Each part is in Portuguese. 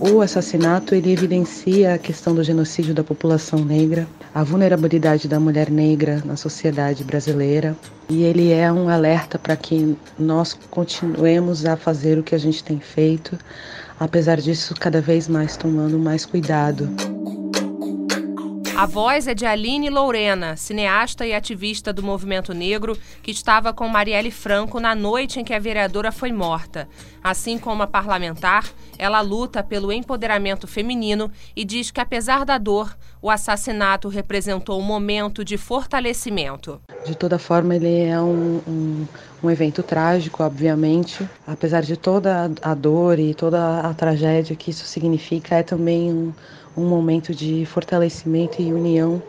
O assassinato ele evidencia a questão do genocídio da população negra, a vulnerabilidade da mulher negra na sociedade brasileira, e ele é um alerta para que nós continuemos a fazer o que a gente tem feito, apesar disso cada vez mais tomando mais cuidado. A voz é de Aline Lourena, cineasta e ativista do movimento negro, que estava com Marielle Franco na noite em que a vereadora foi morta. Assim como a parlamentar, ela luta pelo empoderamento feminino e diz que, apesar da dor, o assassinato representou um momento de fortalecimento. De toda forma, ele é um, um, um evento trágico, obviamente. Apesar de toda a dor e toda a tragédia que isso significa, é também um um momento de fortalecimento e união.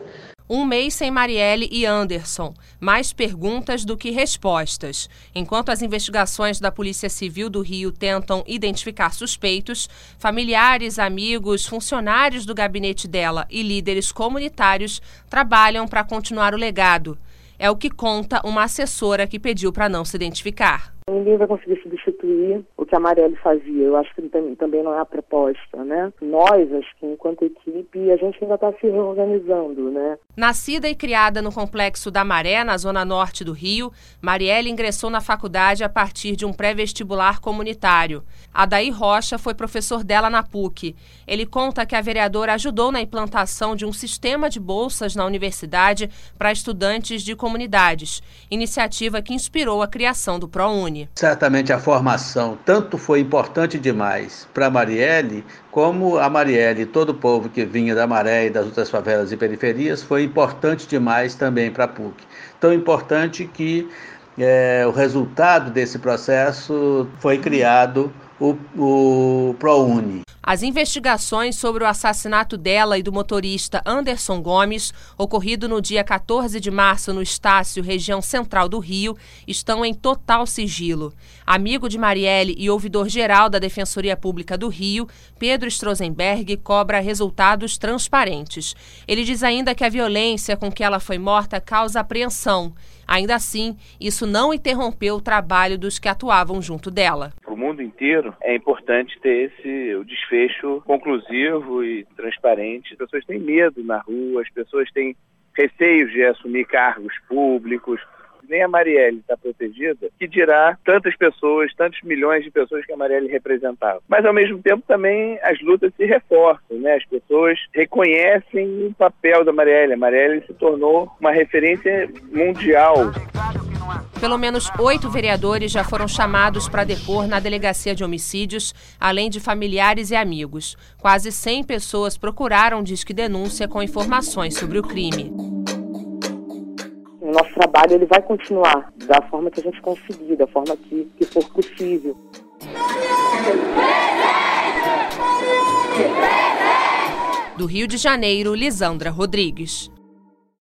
Um mês sem Marielle e Anderson. Mais perguntas do que respostas. Enquanto as investigações da Polícia Civil do Rio tentam identificar suspeitos, familiares, amigos, funcionários do gabinete dela e líderes comunitários trabalham para continuar o legado. É o que conta uma assessora que pediu para não se identificar. Ninguém vai conseguir substituir o que a Marielle fazia. Eu acho que também não é a proposta, né? Nós, acho que enquanto equipe, a gente ainda está se reorganizando, né? Nascida e criada no Complexo da Maré, na zona norte do Rio, Marielle ingressou na faculdade a partir de um pré-vestibular comunitário. Adair Rocha foi professor dela na PUC. Ele conta que a vereadora ajudou na implantação de um sistema de bolsas na universidade para estudantes de comunidades, iniciativa que inspirou a criação do ProUni. Certamente a formação tanto foi importante demais para Marielle, como a Marielle e todo o povo que vinha da Maré e das outras favelas e periferias foi importante demais também para a PUC. Tão importante que é, o resultado desse processo foi criado o, o ProUni. As investigações sobre o assassinato dela e do motorista Anderson Gomes, ocorrido no dia 14 de março no Estácio, região central do Rio, estão em total sigilo. Amigo de Marielle e ouvidor geral da Defensoria Pública do Rio, Pedro Strozenberg cobra resultados transparentes. Ele diz ainda que a violência com que ela foi morta causa apreensão. Ainda assim, isso não interrompeu o trabalho dos que atuavam junto dela mundo inteiro, é importante ter esse o desfecho conclusivo e transparente. As pessoas têm medo na rua, as pessoas têm receios de assumir cargos públicos. Nem a Marielle está protegida, que dirá tantas pessoas, tantos milhões de pessoas que a Marielle representava. Mas, ao mesmo tempo, também as lutas se reforçam, né? As pessoas reconhecem o papel da Marielle. A Marielle se tornou uma referência mundial. Pelo menos oito vereadores já foram chamados para depor na delegacia de homicídios, além de familiares e amigos. Quase 100 pessoas procuraram disque denúncia com informações sobre o crime. O nosso trabalho ele vai continuar da forma que a gente conseguir, da forma que, que for possível. Do Rio de Janeiro, Lisandra Rodrigues.